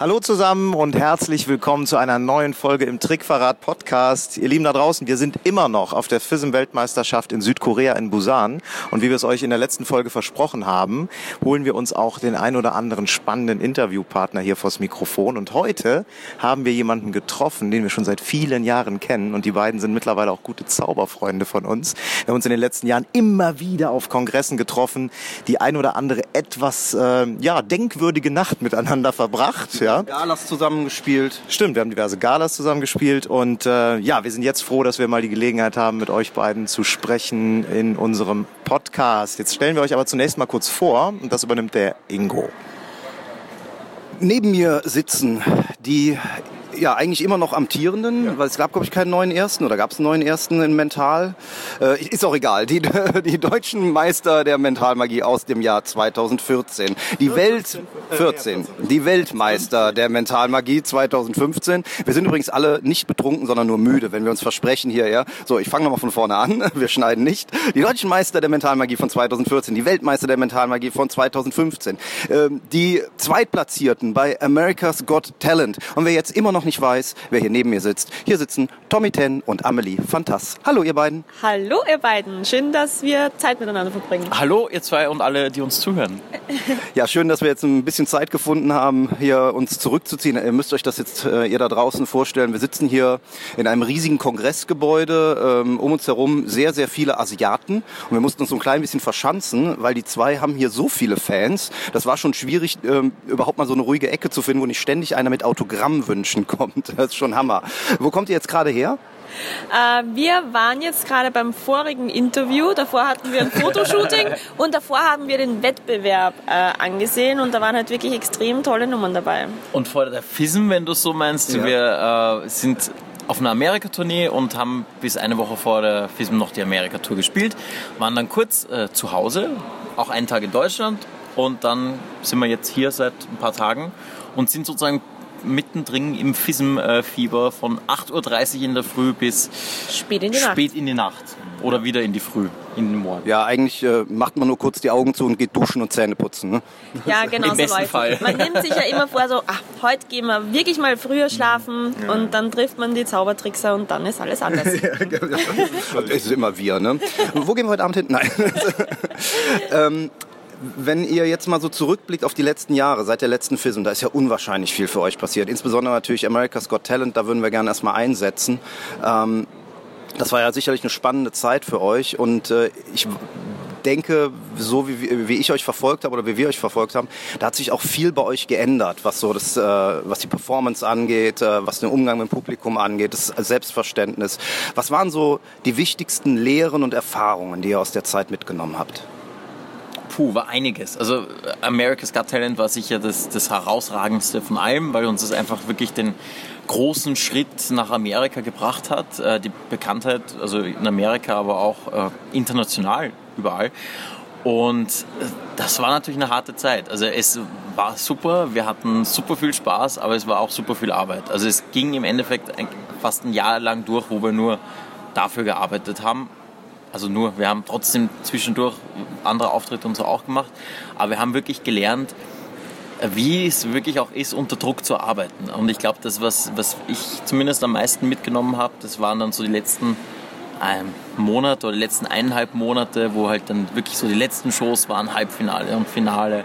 Hallo zusammen und herzlich willkommen zu einer neuen Folge im Trickverrat Podcast. Ihr Lieben da draußen, wir sind immer noch auf der FISM-Weltmeisterschaft in Südkorea in Busan. Und wie wir es euch in der letzten Folge versprochen haben, holen wir uns auch den ein oder anderen spannenden Interviewpartner hier vors Mikrofon. Und heute haben wir jemanden getroffen, den wir schon seit vielen Jahren kennen. Und die beiden sind mittlerweile auch gute Zauberfreunde von uns. Wir haben uns in den letzten Jahren immer wieder auf Kongressen getroffen, die ein oder andere etwas äh, ja, denkwürdige Nacht miteinander verbracht. Ja ja. Galas zusammengespielt. Stimmt, wir haben diverse Galas zusammengespielt und äh, ja, wir sind jetzt froh, dass wir mal die Gelegenheit haben, mit euch beiden zu sprechen in unserem Podcast. Jetzt stellen wir euch aber zunächst mal kurz vor und das übernimmt der Ingo. Neben mir sitzen die ja, eigentlich immer noch amtierenden, ja. weil es gab, glaube ich, keinen neuen Ersten oder gab es einen neuen Ersten in Mental. Äh, ist auch egal. Die, die deutschen Meister der Mentalmagie aus dem Jahr 2014. Die Welt 14. Die Weltmeister der Mentalmagie 2015. Wir sind übrigens alle nicht betrunken, sondern nur müde, wenn wir uns versprechen hier, ja. So, ich fange nochmal von vorne an. Wir schneiden nicht. Die deutschen Meister der Mentalmagie von 2014. Die Weltmeister der Mentalmagie von 2015. Ähm, die Zweitplatzierten bei America's Got Talent. Und wer jetzt immer noch nicht nicht weiß, wer hier neben mir sitzt. Hier sitzen Tommy Ten und Amelie Fantas. Hallo ihr beiden. Hallo ihr beiden. Schön, dass wir Zeit miteinander verbringen. Hallo ihr zwei und alle, die uns zuhören. Ja, schön, dass wir jetzt ein bisschen Zeit gefunden haben, hier uns zurückzuziehen. Ihr müsst euch das jetzt äh, ihr da draußen vorstellen. Wir sitzen hier in einem riesigen Kongressgebäude. Ähm, um uns herum sehr, sehr viele Asiaten. Und wir mussten uns so ein klein bisschen verschanzen, weil die zwei haben hier so viele Fans. Das war schon schwierig, ähm, überhaupt mal so eine ruhige Ecke zu finden, wo nicht ständig einer mit Autogrammwünschen kommt kommt. Das ist schon Hammer. Wo kommt ihr jetzt gerade her? Äh, wir waren jetzt gerade beim vorigen Interview. Davor hatten wir ein Fotoshooting und davor haben wir den Wettbewerb äh, angesehen und da waren halt wirklich extrem tolle Nummern dabei. Und vor der FISM, wenn du so meinst, ja. wir äh, sind auf einer Amerika-Tournee und haben bis eine Woche vor der FISM noch die Amerika-Tour gespielt, waren dann kurz äh, zu Hause, auch einen Tag in Deutschland und dann sind wir jetzt hier seit ein paar Tagen und sind sozusagen mittendrin im FISM-Fieber von 8.30 Uhr in der Früh bis spät in die spät Nacht. In die Nacht. Oder wieder in die Früh, in den Morgen. Ja, eigentlich äh, macht man nur kurz die Augen zu und geht duschen und Zähne putzen. Ne? Ja, genau Im so besten Fall. Man nimmt sich ja immer vor, so, ach, heute gehen wir wirklich mal früher schlafen ja. und dann trifft man die Zaubertrickser und dann ist alles anders. ja, genau. Es ist immer wir, ne? Wo gehen wir heute Abend hin? Nein. ähm, wenn ihr jetzt mal so zurückblickt auf die letzten Jahre, seit der letzten FISM, da ist ja unwahrscheinlich viel für euch passiert. Insbesondere natürlich America's Got Talent, da würden wir gerne erstmal einsetzen. Ähm, das war ja sicherlich eine spannende Zeit für euch und äh, ich denke, so wie, wie ich euch verfolgt habe oder wie wir euch verfolgt haben, da hat sich auch viel bei euch geändert, was so das, äh, was die Performance angeht, äh, was den Umgang mit dem Publikum angeht, das Selbstverständnis. Was waren so die wichtigsten Lehren und Erfahrungen, die ihr aus der Zeit mitgenommen habt? Puh, war einiges. Also America's Got Talent war sicher das, das herausragendste von allem, weil uns das einfach wirklich den großen Schritt nach Amerika gebracht hat. Äh, die Bekanntheit, also in Amerika, aber auch äh, international überall. Und äh, das war natürlich eine harte Zeit. Also es war super, wir hatten super viel Spaß, aber es war auch super viel Arbeit. Also es ging im Endeffekt fast ein Jahr lang durch, wo wir nur dafür gearbeitet haben also nur, wir haben trotzdem zwischendurch andere Auftritte und so auch gemacht, aber wir haben wirklich gelernt, wie es wirklich auch ist, unter Druck zu arbeiten. Und ich glaube, das, was, was ich zumindest am meisten mitgenommen habe, das waren dann so die letzten ähm, Monate oder die letzten eineinhalb Monate, wo halt dann wirklich so die letzten Shows waren, Halbfinale und Finale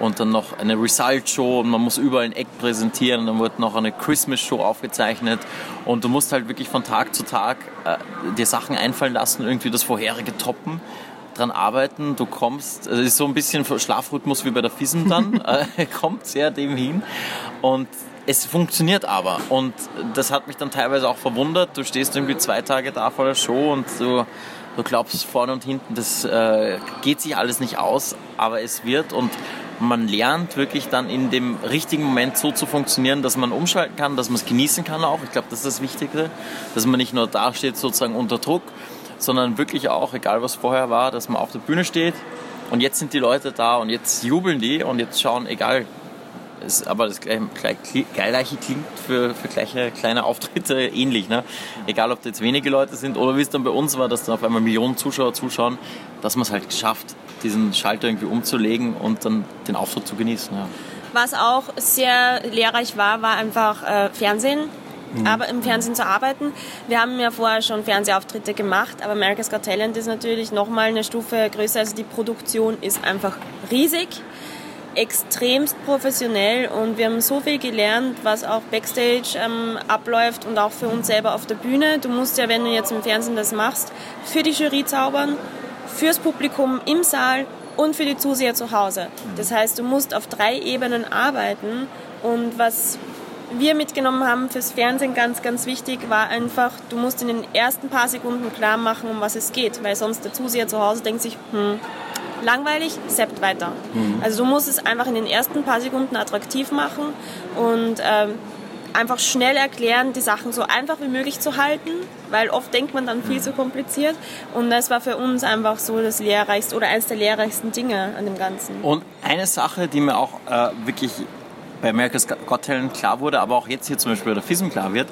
und dann noch eine Result-Show und man muss überall ein Eck präsentieren und dann wird noch eine Christmas-Show aufgezeichnet und du musst halt wirklich von Tag zu Tag äh, dir Sachen einfallen lassen, irgendwie das vorherige toppen dran arbeiten. Du kommst, also es ist so ein bisschen Schlafrhythmus wie bei der FISM dann, äh, kommt sehr dem hin und es funktioniert aber und das hat mich dann teilweise auch verwundert. Du stehst irgendwie zwei Tage da vor der Show und du, du glaubst vorne und hinten, das äh, geht sich alles nicht aus, aber es wird und man lernt wirklich dann in dem richtigen Moment so zu funktionieren, dass man umschalten kann, dass man es genießen kann auch. Ich glaube, das ist das Wichtige, dass man nicht nur da steht sozusagen unter Druck, sondern wirklich auch, egal was vorher war, dass man auf der Bühne steht und jetzt sind die Leute da und jetzt jubeln die und jetzt schauen, egal, ist aber das gleiche, gleiche klingt für, für gleiche kleine Auftritte ähnlich. Ne? Egal, ob da jetzt wenige Leute sind oder wie es dann bei uns war, dass dann auf einmal Millionen Zuschauer zuschauen, dass man es halt geschafft diesen Schalter irgendwie umzulegen und dann den Auftritt zu genießen. Ja. Was auch sehr lehrreich war, war einfach äh, Fernsehen. Aber im Fernsehen zu arbeiten. Wir haben ja vorher schon Fernsehauftritte gemacht, aber America's Got Talent ist natürlich nochmal eine Stufe größer. Also die Produktion ist einfach riesig, extremst professionell und wir haben so viel gelernt, was auch Backstage ähm, abläuft und auch für uns selber auf der Bühne. Du musst ja, wenn du jetzt im Fernsehen das machst, für die Jury zaubern, fürs Publikum im Saal und für die Zuseher zu Hause. Das heißt, du musst auf drei Ebenen arbeiten und was wir mitgenommen haben fürs Fernsehen ganz, ganz wichtig war einfach, du musst in den ersten paar Sekunden klar machen, um was es geht, weil sonst der Zuseher zu Hause denkt sich, hm, langweilig, seppt weiter. Also du musst es einfach in den ersten paar Sekunden attraktiv machen und ähm, einfach schnell erklären, die Sachen so einfach wie möglich zu halten, weil oft denkt man dann viel zu kompliziert und das war für uns einfach so das lehrreichste oder eines der lehrreichsten Dinge an dem Ganzen. Und eine Sache, die mir auch äh, wirklich bei America's Got Talent klar wurde, aber auch jetzt hier zum Beispiel bei der FISM klar wird,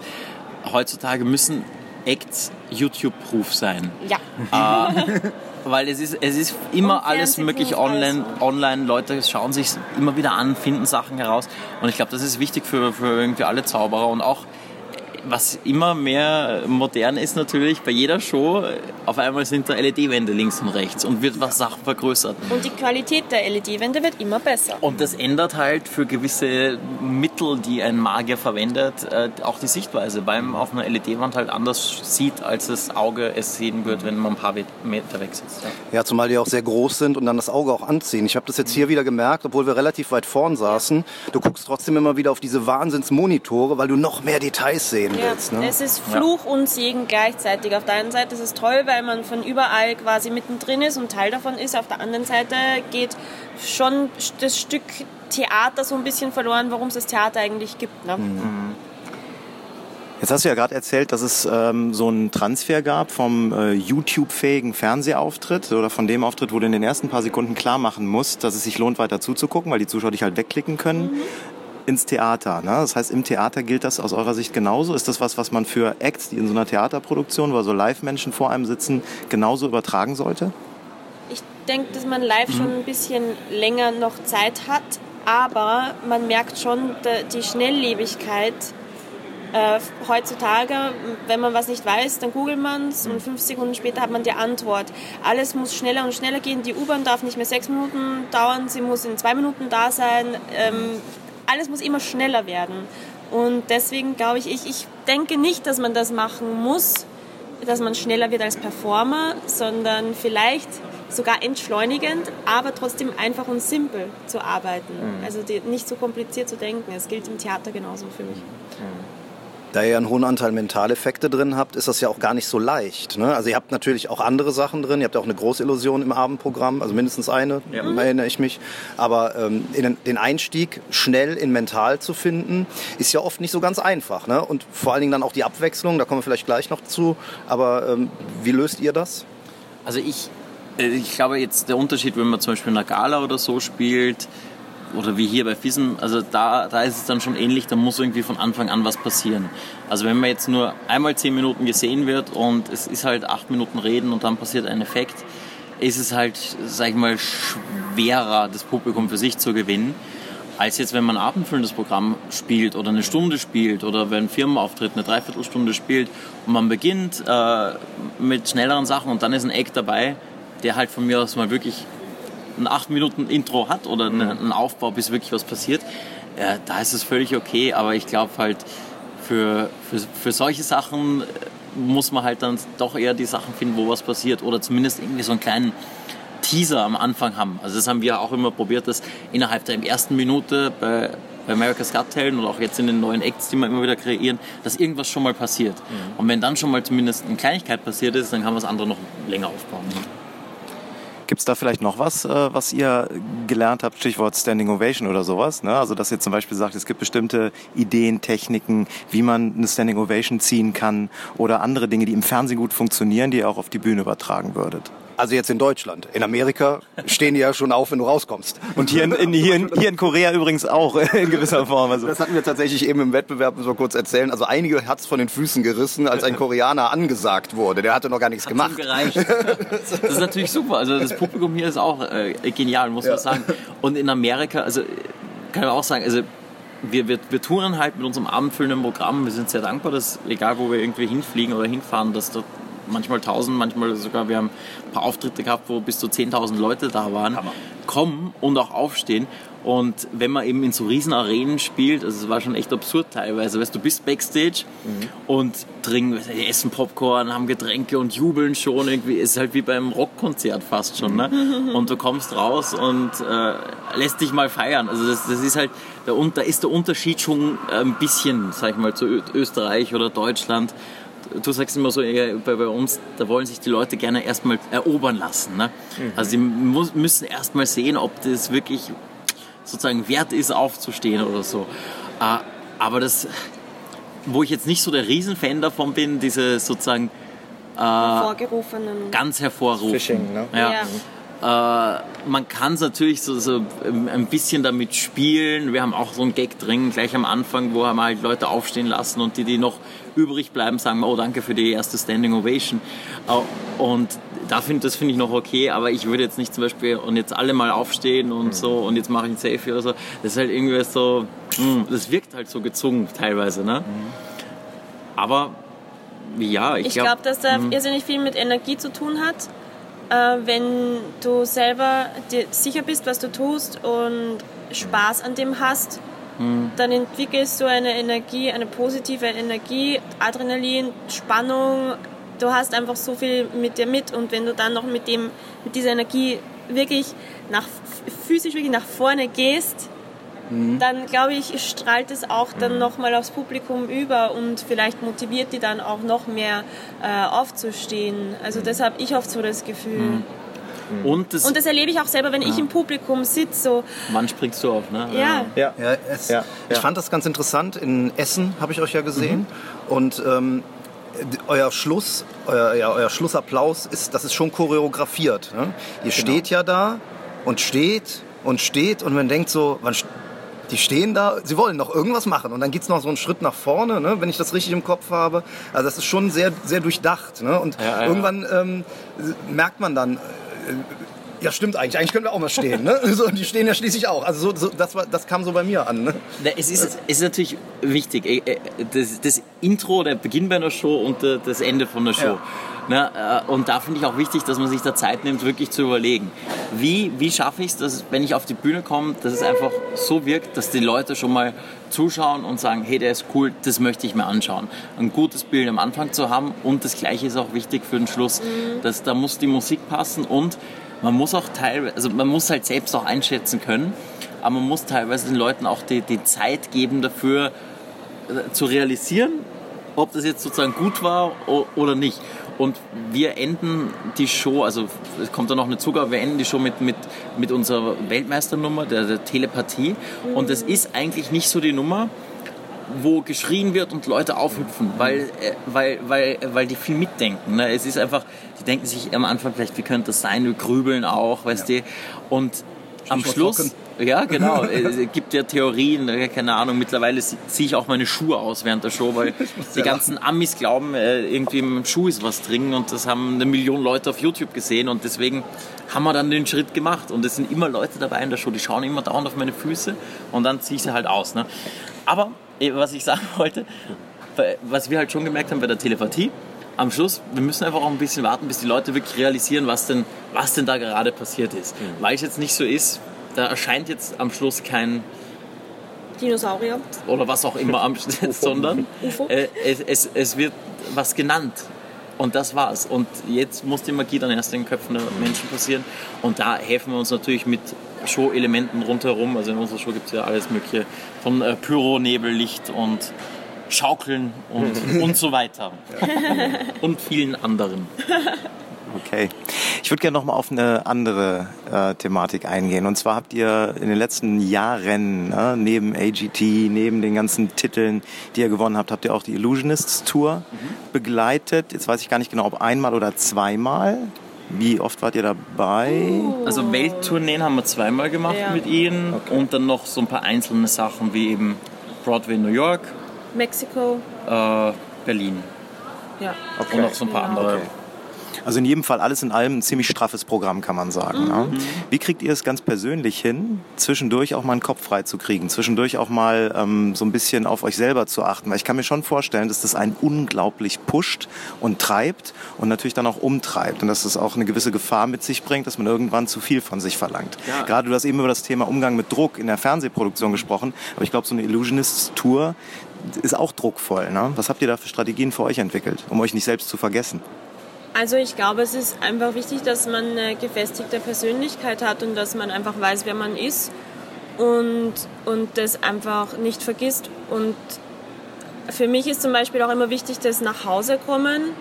heutzutage müssen Acts YouTube-Proof sein. Ja. Äh, weil es ist, es ist immer Und alles möglich online. online. Leute schauen sich immer wieder an, finden Sachen heraus. Und ich glaube, das ist wichtig für, für irgendwie alle Zauberer und auch was immer mehr modern ist natürlich, bei jeder Show, auf einmal sind da LED-Wände links und rechts und wird was Sachen vergrößert. Und die Qualität der LED-Wände wird immer besser. Und das ändert halt für gewisse Mittel, die ein Magier verwendet, äh, auch die Sichtweise, weil man auf einer LED-Wand halt anders sieht, als das Auge es sehen wird, wenn man ein paar Meter weg sitzt. Ja. Ja, zumal die auch sehr groß sind und dann das Auge auch anziehen. Ich habe das jetzt hier wieder gemerkt, obwohl wir relativ weit vorn saßen. Du guckst trotzdem immer wieder auf diese Wahnsinnsmonitore, weil du noch mehr Details sehen Ja, willst. Ne? es ist Fluch und Segen gleichzeitig. Auf der einen Seite ist es toll, weil man von überall quasi mittendrin ist und Teil davon ist. Auf der anderen Seite geht schon das Stück Theater so ein bisschen verloren, warum es das Theater eigentlich gibt. Ne? Jetzt hast du ja gerade erzählt, dass es ähm, so einen Transfer gab vom äh, YouTube-fähigen Fernsehauftritt oder von dem Auftritt, wo du in den ersten paar Sekunden klar machen musst, dass es sich lohnt, weiter zuzugucken, weil die Zuschauer dich halt wegklicken können, ins Theater. Ne? Das heißt, im Theater gilt das aus eurer Sicht genauso? Ist das was, was man für Acts, die in so einer Theaterproduktion, wo so Live-Menschen vor einem sitzen, genauso übertragen sollte? Ich denke, dass man live schon ein bisschen länger noch Zeit hat, aber man merkt schon die Schnelllebigkeit. Äh, heutzutage, wenn man was nicht weiß, dann googelt man es und fünf Sekunden später hat man die Antwort. Alles muss schneller und schneller gehen. Die U-Bahn darf nicht mehr sechs Minuten dauern, sie muss in zwei Minuten da sein. Ähm, alles muss immer schneller werden. Und deswegen glaube ich, ich, ich denke nicht, dass man das machen muss, dass man schneller wird als Performer, sondern vielleicht sogar entschleunigend, aber trotzdem einfach und simpel zu arbeiten. Also die, nicht so kompliziert zu denken. Es gilt im Theater genauso für mich. Da ihr ja einen hohen Anteil Mentaleffekte drin habt, ist das ja auch gar nicht so leicht. Ne? Also ihr habt natürlich auch andere Sachen drin. Ihr habt ja auch eine Großillusion im Abendprogramm, also mindestens eine, erinnere ich mich. Aber ähm, in den- den Einstieg schnell in Mental zu finden, ist ja oft nicht so ganz einfach. Ne? Und vor allen Dingen dann auch die Abwechslung, da kommen wir vielleicht gleich noch zu. Aber ähm, wie löst ihr das? Also ich, äh, ich glaube jetzt der Unterschied, wenn man zum Beispiel in einer Gala oder so spielt, oder wie hier bei FISM, also da, da ist es dann schon ähnlich, da muss irgendwie von Anfang an was passieren. Also wenn man jetzt nur einmal zehn Minuten gesehen wird und es ist halt acht Minuten reden und dann passiert ein Effekt, ist es halt, sag ich mal, schwerer, das Publikum für sich zu gewinnen, als jetzt, wenn man ein abendfüllendes Programm spielt oder eine Stunde spielt oder wenn ein Firmenauftritt eine Dreiviertelstunde spielt und man beginnt äh, mit schnelleren Sachen und dann ist ein Act dabei, der halt von mir aus mal wirklich ein 8 Minuten Intro hat oder eine, einen Aufbau, bis wirklich was passiert, äh, da ist es völlig okay. Aber ich glaube halt, für, für, für solche Sachen äh, muss man halt dann doch eher die Sachen finden, wo was passiert oder zumindest irgendwie so einen kleinen Teaser am Anfang haben. Also das haben wir auch immer probiert, dass innerhalb der ersten Minute bei, bei America's Got Talent oder auch jetzt in den neuen Acts, die wir immer wieder kreieren, dass irgendwas schon mal passiert. Und wenn dann schon mal zumindest eine Kleinigkeit passiert ist, dann kann man das andere noch länger aufbauen. Gibt es da vielleicht noch was, äh, was ihr gelernt habt, Stichwort Standing Ovation oder sowas? Ne? Also dass ihr zum Beispiel sagt, es gibt bestimmte Ideen, Techniken, wie man eine Standing Ovation ziehen kann oder andere Dinge, die im Fernsehen gut funktionieren, die ihr auch auf die Bühne übertragen würdet. Also jetzt in Deutschland. In Amerika stehen die ja schon auf, wenn du rauskommst. Und hier in, in, hier, in, hier in Korea übrigens auch in gewisser Form. Also. Das hatten wir tatsächlich eben im Wettbewerb, müssen wir kurz erzählen. Also einige hat's von den Füßen gerissen, als ein Koreaner angesagt wurde. Der hatte noch gar nichts Hat gemacht. gereicht. Das ist natürlich super. Also das Publikum hier ist auch äh, genial, muss man sagen. Und in Amerika, also kann ich auch sagen, also wir, wir, wir touren halt mit unserem abendfüllenden Programm. Wir sind sehr dankbar, dass egal wo wir irgendwie hinfliegen oder hinfahren, dass dort manchmal 1000, manchmal sogar, wir haben ein paar Auftritte gehabt, wo bis zu 10.000 Leute da waren, Hammer. kommen und auch aufstehen. Und wenn man eben in so riesen Arenen spielt, also es war schon echt absurd teilweise, weißt du, bist Backstage und trinken, essen Popcorn, haben Getränke und jubeln schon irgendwie, ist halt wie beim Rockkonzert fast schon, ne? Und du kommst raus und äh, lässt dich mal feiern. Also das, das ist halt, Un- da ist der Unterschied schon ein bisschen, sag ich mal, zu Österreich oder Deutschland du sagst immer so, bei, bei uns, da wollen sich die Leute gerne erstmal erobern lassen. Ne? Also sie müssen erstmal sehen, ob das wirklich sozusagen wert ist, aufzustehen oder so. Äh, aber das, wo ich jetzt nicht so der Riesenfan davon bin, diese sozusagen Vorgerufenen. ganz hervorrufen. Fishing, ne? Ja. Ja. Äh, man kann es natürlich so, so ein bisschen damit spielen. Wir haben auch so einen Gag drin, gleich am Anfang, wo wir halt Leute aufstehen lassen und die, die noch übrig bleiben, sagen, oh danke für die erste Standing Ovation. Äh, und da find, das finde ich noch okay, aber ich würde jetzt nicht zum Beispiel und jetzt alle mal aufstehen und so und jetzt mache ich ein Selfie oder so. Das ist halt irgendwie so, mh, das wirkt halt so gezwungen teilweise. Ne? Aber ja, ich, Ich glaube, glaube, dass da irrsinnig viel mit Energie zu tun hat. Äh, wenn du selber dir sicher bist, was du tust und Spaß an dem hast, dann entwickelst du eine Energie, eine positive Energie, Adrenalin, Spannung. Du hast einfach so viel mit dir mit und wenn du dann noch mit dem, mit dieser Energie wirklich nach physisch wirklich nach vorne gehst, dann glaube ich, strahlt es auch dann nochmal aufs Publikum über und vielleicht motiviert die dann auch noch mehr äh, aufzustehen. Also das habe ich oft so das Gefühl. und das, Und das erlebe ich auch selber, wenn ich im Publikum sitze. So, wann springst du auf? Ne? ja, Ja. Ja, es, Ja, ich ja. fand das ganz interessant. In Essen habe ich euch ja gesehen. Und ähm, euer Schluss, euer, ja, euer Schlussapplaus ist, das ist schon choreografiert. Ne? Ihr steht ja da und steht und steht und man denkt so, wann, die stehen da, sie wollen noch irgendwas machen und dann geht's noch so einen Schritt nach vorne, ne, wenn ich das richtig im Kopf habe. Also das ist schon sehr, sehr durchdacht. Ne? Und Ja, ja. irgendwann ähm, merkt man dann, ja, stimmt eigentlich. Eigentlich können wir auch mal stehen. Ne? So, die stehen ja schließlich auch. Also so, so, das, war, das kam so bei mir an. Ne? Na, Es ist, es ist natürlich wichtig. äh, äh, Das, das Intro, der Beginn bei einer Show und der- das Ende von der Show. Na, äh, und da finde ich auch wichtig, dass man sich da Zeit nimmt, wirklich zu überlegen. Wie, wie schaffe ich es, dass, wenn ich auf die Bühne komme, dass es einfach so wirkt, dass die Leute schon mal zuschauen und sagen, hey, der ist cool, das möchte ich mir anschauen. Ein gutes Bild am Anfang zu haben und das Gleiche ist auch wichtig für den Schluss. Dass, da muss die Musik passen und man muss auch teilweise, also man muss halt selbst auch einschätzen können, aber man muss teilweise den Leuten auch die, die Zeit geben dafür äh, zu realisieren, ob das jetzt sozusagen gut war oder nicht. Und wir enden die Show, also es kommt da noch eine Zugabe, wir enden die Show mit, mit, mit unserer Weltmeisternummer, der, der Telepathie. Und das ist eigentlich nicht so die Nummer, wo geschrien wird und Leute aufhüpfen, weil, äh, weil, weil, weil die viel mitdenken. Ne? Es ist einfach, die denken sich am Anfang vielleicht, wie könnte das sein, wir grübeln auch, weißt du. Und am Stichwort Schluss, ja genau, es gibt ja Theorien, äh, keine Ahnung, mittlerweile ziehe ich auch meine Schuhe aus während der Show, weil die ganzen Amis glauben, äh, irgendwie im Schuh ist was drin und das haben eine Million Leute auf YouTube gesehen und deswegen haben wir dann den Schritt gemacht und es sind immer Leute dabei in der Show, die schauen immer dauernd auf meine Füße und dann ziehe ich sie halt aus. Ne? Aber äh, was ich sagen wollte, was wir halt schon gemerkt haben bei der Telepathie, am Schluss, wir müssen einfach auch ein bisschen warten, bis die Leute wirklich realisieren, was denn, was denn da gerade passiert ist. Weil es jetzt nicht so ist, da erscheint jetzt am Schluss kein Dinosaurier. oder was auch immer am Schluss, sondern äh, es, es, es wird was genannt. Und das war's. Und jetzt muss die Magie dann erst in den Köpfen der Menschen passieren. Und da helfen wir uns natürlich mit Show-Elementen rundherum. Also in unserer Show gibt es ja alles Mögliche von äh, Pyro, Nebel, Licht und Schaukeln und, und so weiter. und vielen anderen. Okay. Ich würde gerne noch mal auf eine andere äh, Thematik eingehen. Und zwar habt ihr in den letzten Jahren ne, neben AGT, neben den ganzen Titeln, die ihr gewonnen habt, habt ihr auch die Illusionists Tour begleitet. Jetzt weiß ich gar nicht genau, ob einmal oder zweimal. Wie oft wart ihr dabei? Also Welttourneen haben wir zweimal gemacht Ja. mit ihnen und dann noch so ein paar einzelne Sachen wie eben Broadway New York, Mexiko. äh, Berlin Ja. und noch so ein paar andere. Okay. Also in jedem Fall alles in allem ein ziemlich straffes Programm, kann man sagen. Mhm. Ne? Wie kriegt ihr es ganz persönlich hin, zwischendurch auch mal einen Kopf frei zu kriegen, zwischendurch auch mal ähm, so ein bisschen auf euch selber zu achten? Weil ich kann mir schon vorstellen, dass das einen unglaublich pusht und treibt und natürlich dann auch umtreibt und dass das auch eine gewisse Gefahr mit sich bringt, dass man irgendwann zu viel von sich verlangt. Ja. Gerade du hast eben über das Thema Umgang mit Druck in der Fernsehproduktion gesprochen, aber ich glaube, so eine Illusionist-Tour ist auch druckvoll. Ne? Was habt ihr da für Strategien für euch entwickelt, um euch nicht selbst zu vergessen? Also ich glaube, es ist einfach wichtig, dass man eine gefestigte Persönlichkeit hat und dass man einfach weiß, wer man ist und, und das einfach nicht vergisst. Und für mich ist zum Beispiel auch immer wichtig, dass nach Hause kommen,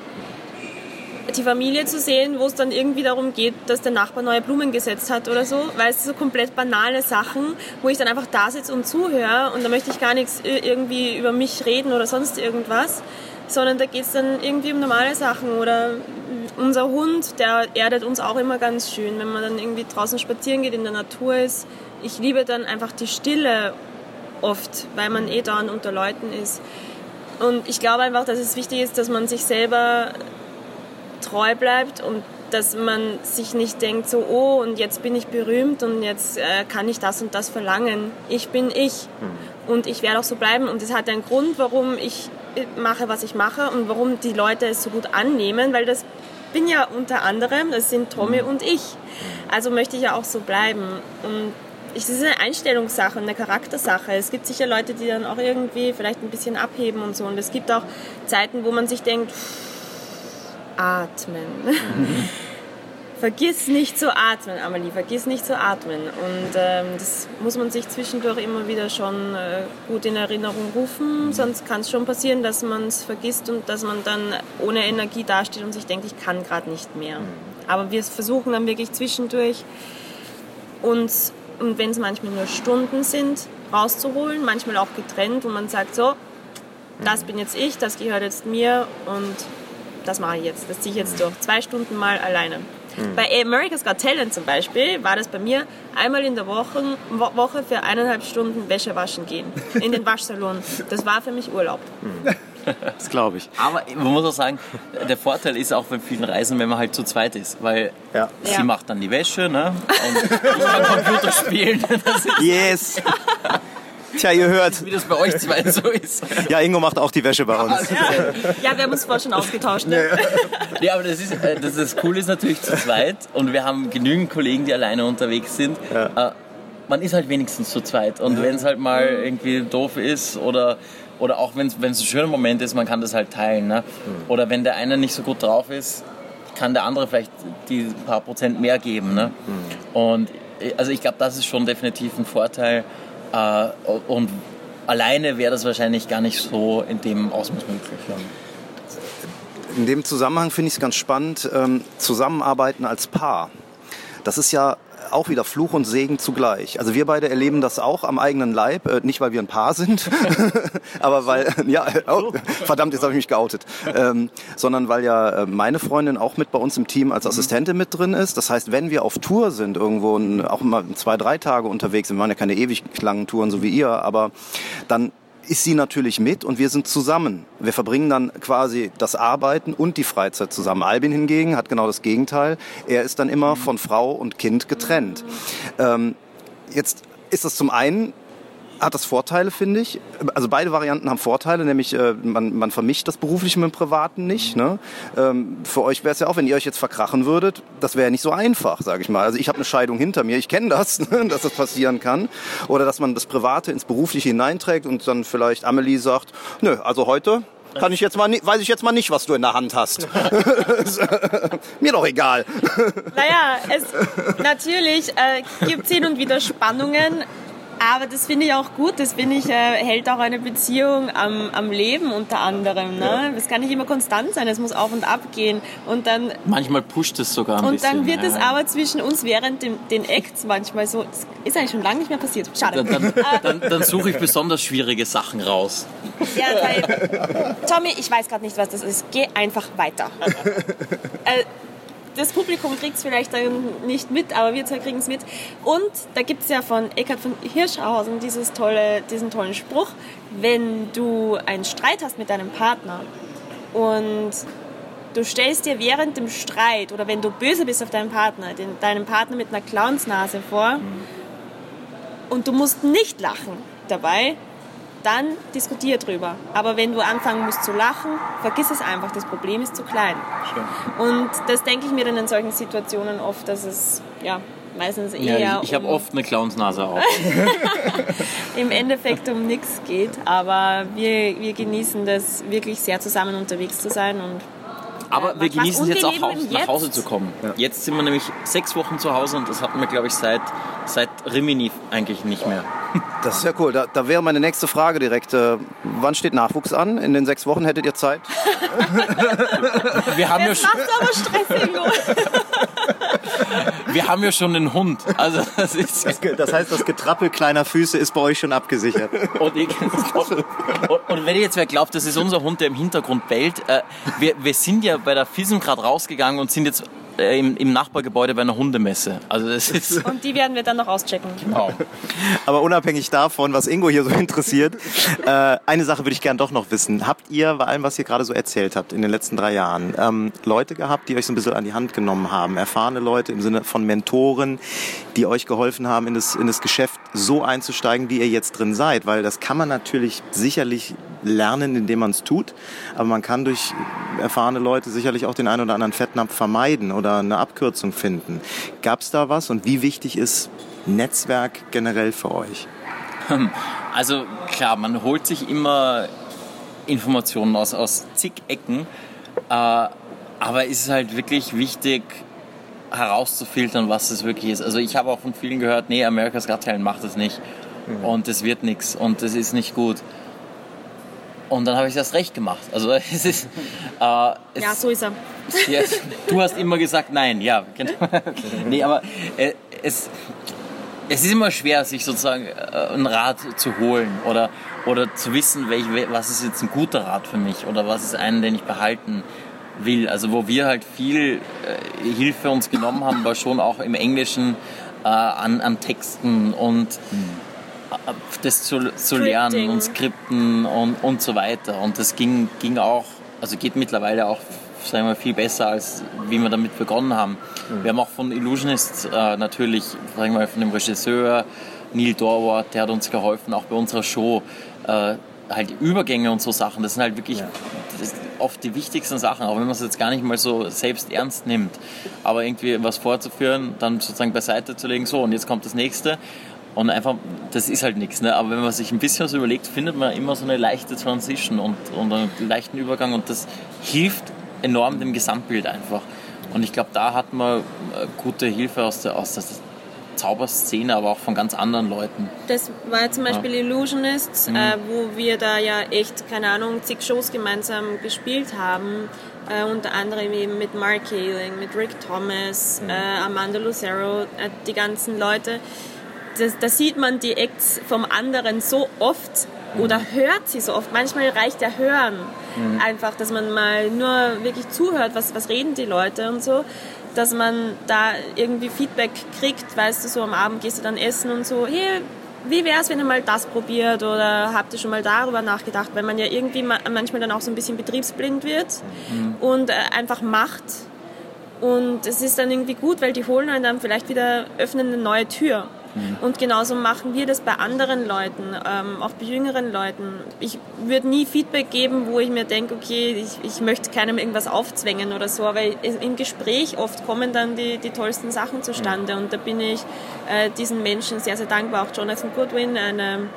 die Familie zu sehen, wo es dann irgendwie darum geht, dass der Nachbar neue Blumen gesetzt hat oder so, weil es so komplett banale Sachen, wo ich dann einfach da sitze und zuhöre und da möchte ich gar nichts irgendwie über mich reden oder sonst irgendwas, sondern da geht es dann irgendwie um normale Sachen oder unser Hund, der erdet uns auch immer ganz schön, wenn man dann irgendwie draußen spazieren geht, in der Natur ist. Ich liebe dann einfach die Stille oft, weil man eh da unter Leuten ist. Und ich glaube einfach, dass es wichtig ist, dass man sich selber treu bleibt und dass man sich nicht denkt, so, oh, und jetzt bin ich berühmt und jetzt äh, kann ich das und das verlangen. Ich bin ich mhm. und ich werde auch so bleiben. Und es hat einen Grund, warum ich äh, mache, was ich mache und warum die Leute es so gut annehmen, weil das bin ja unter anderem, das sind Tommy und ich. Also möchte ich ja auch so bleiben. Und es ist eine Einstellungssache, eine Charaktersache. Es gibt sicher Leute, die dann auch irgendwie vielleicht ein bisschen abheben und so. Und es gibt auch Zeiten, wo man sich denkt, atmen. Mhm. vergiss nicht zu atmen, Amelie, vergiss nicht zu atmen. Und ähm, das muss man sich zwischendurch immer wieder schon äh, gut in Erinnerung rufen, sonst kann es schon passieren, dass man es vergisst und dass man dann ohne Energie dasteht und sich denkt, ich kann gerade nicht mehr. Aber wir versuchen dann wirklich zwischendurch uns, und wenn es manchmal nur Stunden sind, rauszuholen, manchmal auch getrennt, wo man sagt, so, das bin jetzt ich, das gehört jetzt mir und das mache ich jetzt, das ziehe ich jetzt durch. Zwei Stunden mal alleine. Mhm. Bei America's Got Talent zum Beispiel war das bei mir einmal in der Woche, Woche für eineinhalb Stunden Wäsche waschen gehen. In den Waschsalon. Das war für mich Urlaub. Mhm. Das glaube ich. Aber man muss auch sagen, der Vorteil ist auch bei vielen Reisen, wenn man halt zu zweit ist, weil ja. sie ja. macht dann die Wäsche, ne? Und ich kann Computer spielen. yes. Tja, ihr hört. Wie das bei euch zwei so ist. Ja, Ingo macht auch die Wäsche bei uns. Ja, ja wir haben uns vorher schon ausgetauscht. Ne? Ja, aber das ist, äh, das, das Coole ist natürlich zu zweit und wir haben genügend Kollegen, die alleine unterwegs sind. Ja. Äh, man ist halt wenigstens zu zweit und ja. wenn es halt mal irgendwie doof ist oder oder auch wenn es ein schöner Moment ist, man kann das halt teilen. Ne? Mhm. Oder wenn der eine nicht so gut drauf ist, kann der andere vielleicht die paar Prozent mehr geben. Ne? Mhm. Und äh, also ich glaube, das ist schon definitiv ein Vorteil, äh, und alleine wäre das wahrscheinlich gar nicht so in dem Ausmaß möglich. In dem Zusammenhang finde ich es ganz spannend, ähm, zusammenarbeiten als Paar. Das ist ja auch wieder Fluch und Segen zugleich. Also wir beide erleben das auch am eigenen Leib, äh, nicht weil wir ein Paar sind, aber weil, ja, oh, verdammt, jetzt habe ich mich geoutet, ähm, sondern weil ja äh, meine Freundin auch mit bei uns im Team als Assistentin mit drin ist. Das heißt, wenn wir auf Tour sind, irgendwo auch mal zwei, drei Tage unterwegs sind, wir machen ja keine ewig langen Touren so wie ihr, aber dann ist sie natürlich mit und wir sind zusammen. Wir verbringen dann quasi das Arbeiten und die Freizeit zusammen. Albin hingegen hat genau das Gegenteil. Er ist dann immer von Frau und Kind getrennt. Ähm, jetzt ist das zum einen hat das Vorteile, finde ich. Also beide Varianten haben Vorteile, nämlich äh, man, man vermischt das Berufliche mit dem Privaten nicht. Ne? Ähm, für euch wäre es ja auch, wenn ihr euch jetzt verkrachen würdet, das wäre ja nicht so einfach, sage ich mal. Also ich habe eine Scheidung hinter mir, ich kenne das, ne, dass das passieren kann. Oder dass man das Private ins Berufliche hineinträgt und dann vielleicht Amelie sagt, nö, also heute kann ich jetzt mal weiß ich jetzt mal nicht, was du in der Hand hast. Mir doch egal. Naja, es natürlich äh, gibt es hin und wieder Spannungen, aber das finde ich auch gut. Das finde ich, äh, hält auch eine Beziehung am, am Leben unter anderem. Ne? Es kann nicht immer konstant sein, es muss auf und ab gehen. Und dann, manchmal pusht es sogar ein und bisschen. Und dann wird ja. es aber zwischen uns während dem, den Acts manchmal so, das ist eigentlich schon lange nicht mehr passiert. Schade. Dann, dann, dann, dann suche ich besonders schwierige Sachen raus. Ja, weil, Tommy, ich weiß gerade nicht, was das ist. Geh einfach weiter. äh, das Publikum kriegt es vielleicht dann nicht mit, aber wir zwei kriegen es mit. Und da gibt es ja von Eckhard von Hirschhausen dieses tolle, diesen tollen Spruch, wenn du einen Streit hast mit deinem Partner und Du stellst dir während dem Streit oder wenn du böse bist auf deinen Partner, den, deinen Partner mit einer Clownsnase vor und du musst nicht lachen dabei, dann diskutier drüber. Aber wenn du anfangen musst zu lachen, vergiss es einfach, das Problem ist zu klein. Schön. Und das denke ich mir dann in solchen Situationen oft, dass es ja meistens eher Ja, ich ich habe um, oft eine Clownsnase auch. im Endeffekt um nichts geht. Aber wir, wir genießen das wirklich sehr zusammen unterwegs zu sein und Aber Ja, wir was- genießen und jetzt wir auch Haus, im nach Jetzt. Hause zu kommen. Jetzt sind wir nämlich sechs Wochen zu Hause und das hatten wir, glaube ich, seit, seit Rimini eigentlich nicht mehr. Das ist ja cool. Da, da wäre meine nächste Frage direkt. Äh, wann steht Nachwuchs an? In den sechs Wochen hättet ihr Zeit? Wir haben, ja das schon, macht aber Stress, Ingo. wir haben ja schon einen Hund. Also das ist Das heißt, das Getrappel kleiner Füße ist bei euch schon abgesichert. Und, ich, und, und wenn ihr jetzt wer glaubt, das ist unser Hund, der im Hintergrund bellt, äh, wir, wir sind ja bei der FISM gerade rausgegangen und sind jetzt äh, im, im Nachbargebäude bei einer Hundemesse. Also das ist... Und die werden wir dann noch auschecken. Wow. Aber unabhängig davon, was Ingo hier so interessiert, äh, eine Sache würde ich gern doch noch wissen. Habt ihr bei allem, was ihr gerade so erzählt habt in den letzten drei Jahren, ähm, Leute gehabt, die euch so ein bisschen an die Hand genommen haben? Erfahrene Leute im Sinne von Mentoren, die euch geholfen haben, in das, in das Geschäft so einzusteigen, wie ihr jetzt drin seid? Weil das kann man natürlich sicherlich lernen, indem man es tut. Aber man kann durch erfahrene Leute sicherlich auch den einen oder anderen Fettnapf vermeiden oder eine Abkürzung finden. Gab es da was? Und wie wichtig ist Netzwerk generell für euch? Also klar, man holt sich immer Informationen aus, aus zig Ecken, äh, aber es ist halt wirklich wichtig herauszufiltern, was es wirklich ist. Also ich habe auch von vielen gehört, nee, America's Got Talent macht das nicht und es wird nichts und das ist nicht gut. Und dann habe ich das recht gemacht. Also es ist... Äh, es, Ja, so ist er. ja, du hast immer gesagt nein, ja. Genau. Nee, aber äh, es, es ist immer schwer, sich sozusagen äh, einen Rat zu holen oder, oder zu wissen, welch, wel- was ist jetzt ein guter Rat für mich oder was ist einen, den ich behalten will. Also wo wir halt viel äh, Hilfe uns genommen haben, war schon auch im Englischen äh, an, an Texten und äh, das zu, zu lernen und Skripten und, und so weiter. Und das ging, ging auch, also geht mittlerweile auch sagen wir, viel besser, als wie wir damit begonnen haben. Wir haben auch von Illusionist äh, natürlich, sagen wir, von dem Regisseur Neil Dorwart, der hat uns geholfen, auch bei unserer Show. Äh, halt Übergänge und so Sachen, das sind halt wirklich das sind oft die wichtigsten Sachen, auch wenn man es jetzt gar nicht mal so selbst ernst nimmt. Aber irgendwie was vorzuführen, dann sozusagen beiseite zu legen, so und jetzt kommt das nächste. Und einfach, das ist halt nichts. Ne? Aber wenn man sich ein bisschen was überlegt, findet man immer so eine leichte Transition und, und einen leichten Übergang und das hilft enorm dem Gesamtbild einfach. Und ich glaube, da hat man äh, gute Hilfe aus der, aus der Zauberszene, aber auch von ganz anderen Leuten. Das war ja zum Beispiel Illusionist, Mhm. äh, wo wir da ja echt, keine Ahnung, zig Shows gemeinsam gespielt haben. Äh, unter anderem eben mit Mark Kaling, mit Rick Thomas, Mhm. äh, Amanda Lucero, äh, die ganzen Leute. Da sieht man die Acts vom anderen so oft Mhm. oder hört sie so oft. Manchmal reicht ja Hören Mhm. einfach, dass man mal nur wirklich zuhört, was, was reden die Leute und so dass man da irgendwie Feedback kriegt, weißt du, so am Abend gehst du dann essen und so, hey, wie wäre es, wenn ihr mal das probiert oder habt ihr schon mal darüber nachgedacht, weil man ja irgendwie ma- manchmal dann auch so ein bisschen betriebsblind wird und äh, einfach macht und es ist dann irgendwie gut, weil die holen einen dann vielleicht wieder, öffnen eine neue Tür. Und genauso machen wir das bei anderen Leuten, ähm, auch bei jüngeren Leuten. Ich würde nie Feedback geben, wo ich mir denke, okay, ich, ich möchte keinem irgendwas aufzwängen oder so, aber im Gespräch oft kommen dann die, die tollsten Sachen zustande und da bin ich äh, diesen Menschen sehr, sehr dankbar. Auch Jonathan Goodwin, eine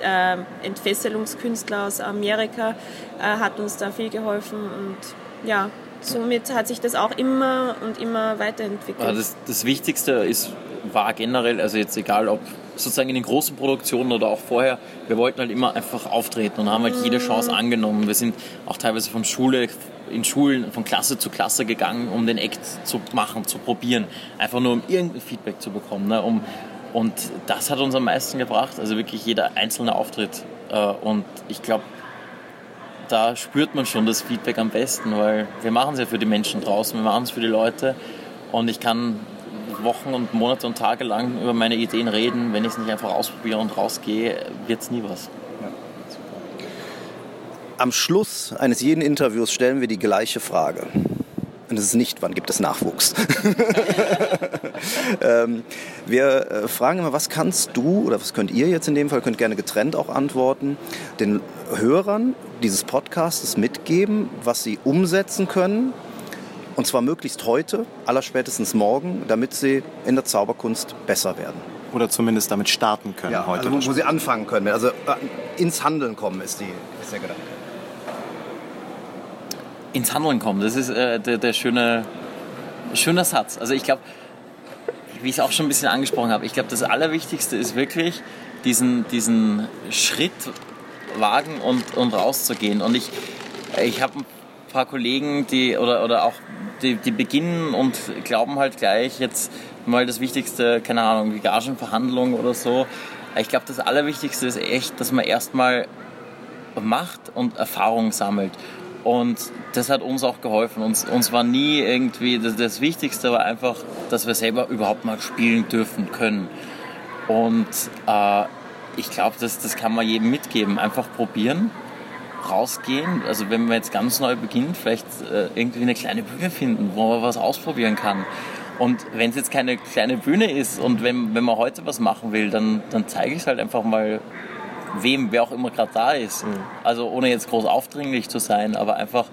äh, Entfesselungskünstler aus Amerika, äh, hat uns da viel geholfen und ja, somit hat sich das auch immer und immer weiterentwickelt. Ja, das, das Wichtigste ist, war generell, also jetzt egal ob sozusagen in den großen Produktionen oder auch vorher, wir wollten halt immer einfach auftreten und haben halt jede Chance angenommen. Wir sind auch teilweise von Schule, in Schulen, von Klasse zu Klasse gegangen, um den Act zu machen, zu probieren. Einfach nur um irgendein Feedback zu bekommen. Ne? Um, und das hat uns am meisten gebracht, also wirklich jeder einzelne Auftritt. Äh, Und ich glaube, da spürt man schon das Feedback am besten, weil wir machen es ja für die Menschen draußen, wir machen es für die Leute und ich kann Wochen und Monate und Tage lang über meine Ideen reden. Wenn ich es nicht einfach ausprobiere und rausgehe, wird es nie was. Am Schluss eines jeden Interviews stellen wir die gleiche Frage. Und es ist nicht, wann gibt es Nachwuchs. ähm, wir äh, fragen immer, was kannst du oder was könnt ihr jetzt in dem Fall, könnt gerne getrennt auch antworten, den Hörern dieses Podcasts mitgeben, was sie umsetzen können, und zwar möglichst heute, allerspätestens morgen, damit sie in der Zauberkunst besser werden. Oder zumindest damit starten können Ja, heute. also wo, sie anfangen können. Also äh, ins Handeln kommen ist, die, ist der Gedanke. ins Handeln kommen. Das ist äh, der, der schöne, schöne Satz. Also ich glaube, wie ich es auch schon ein bisschen angesprochen habe, ich glaube, das Allerwichtigste ist wirklich, diesen, diesen Schritt wagen und, und rauszugehen. Und ich, ich habe paar Kollegen, die oder, oder auch die, die beginnen und glauben halt gleich jetzt mal das Wichtigste, keine Ahnung, die Gagenverhandlung oder so. Ich glaube, das Allerwichtigste ist echt, dass man erstmal macht und Erfahrung sammelt. Und das hat uns auch geholfen. Uns, uns war nie irgendwie, das, das Wichtigste war einfach, dass wir selber überhaupt mal spielen dürfen können. Und äh, ich glaube, das, das kann man jedem mitgeben. Einfach probieren, rausgehen. Also wenn man jetzt ganz neu beginnt, vielleicht äh, irgendwie eine kleine Bühne finden, wo man was ausprobieren kann. Und wenn es jetzt keine kleine Bühne ist und wenn, wenn man heute was machen will, dann, dann zeige ich es halt einfach mal wem, wer auch immer gerade da ist. Also ohne jetzt groß aufdringlich zu sein, aber einfach,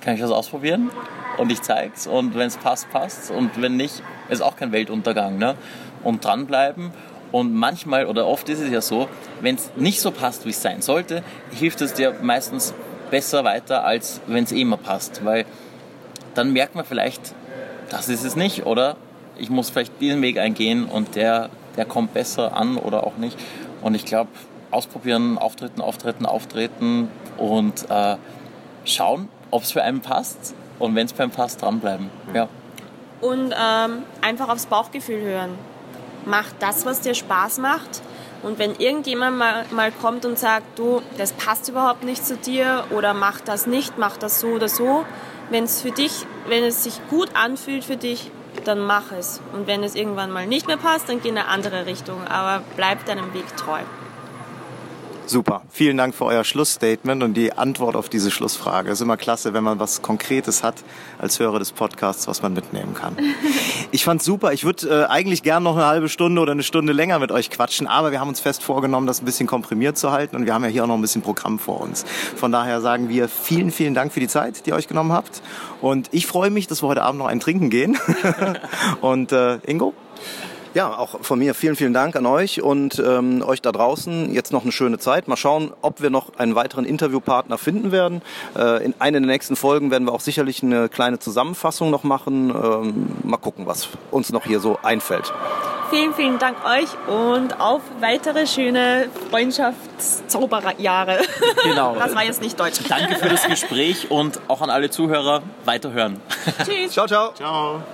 kann ich das ausprobieren und ich zeig's und wenn es passt, passt und wenn nicht, ist auch kein Weltuntergang. Ne? Und dranbleiben und manchmal oder oft ist es ja so, wenn es nicht so passt, wie es sein sollte, hilft es dir meistens besser weiter, als wenn es eh immer passt, weil dann merkt man vielleicht, das ist es nicht oder ich muss vielleicht diesen Weg eingehen und der, der kommt besser an oder auch nicht. Und ich glaube, ausprobieren, auftreten, auftreten, auftreten und äh, schauen, ob es für einen passt und wenn es für einen passt, dranbleiben. Ja. Und ähm, einfach aufs Bauchgefühl hören. Mach das, was dir Spaß macht. Und wenn irgendjemand mal, mal kommt und sagt, du, das passt überhaupt nicht zu dir oder mach das nicht, mach das so oder so, wenn es für dich, wenn es sich gut anfühlt für dich, dann mach es. Und wenn es irgendwann mal nicht mehr passt, dann geh in eine andere Richtung. Aber bleib deinem Weg treu. Super. Vielen Dank für euer Schlussstatement und die Antwort auf diese Schlussfrage. Es ist immer klasse, wenn man was Konkretes hat als Hörer des Podcasts, was man mitnehmen kann. Ich fand's super. Ich würde äh, eigentlich gern noch eine halbe Stunde oder eine Stunde länger mit euch quatschen, aber wir haben uns fest vorgenommen, das ein bisschen komprimiert zu halten und wir haben ja hier auch noch ein bisschen Programm vor uns. Von daher sagen wir vielen, vielen Dank für die Zeit, die ihr euch genommen habt. Und ich freue mich, dass wir heute Abend noch ein Trinken gehen. und äh, Ingo? Ja, auch von mir vielen, vielen Dank an euch und ähm, euch da draußen. Jetzt noch eine schöne Zeit. Mal schauen, ob wir noch einen weiteren Interviewpartner finden werden. Äh, in einer der nächsten Folgen werden wir auch sicherlich eine kleine Zusammenfassung noch machen. Ähm, mal gucken, was uns noch hier so einfällt. Vielen, vielen Dank euch und auf weitere schöne Freundschaftszauberjahre. Genau. Das war jetzt nicht deutsch. Danke für das Gespräch und auch an alle Zuhörer weiterhören. Tschüss. Ciao, ciao. Ciao.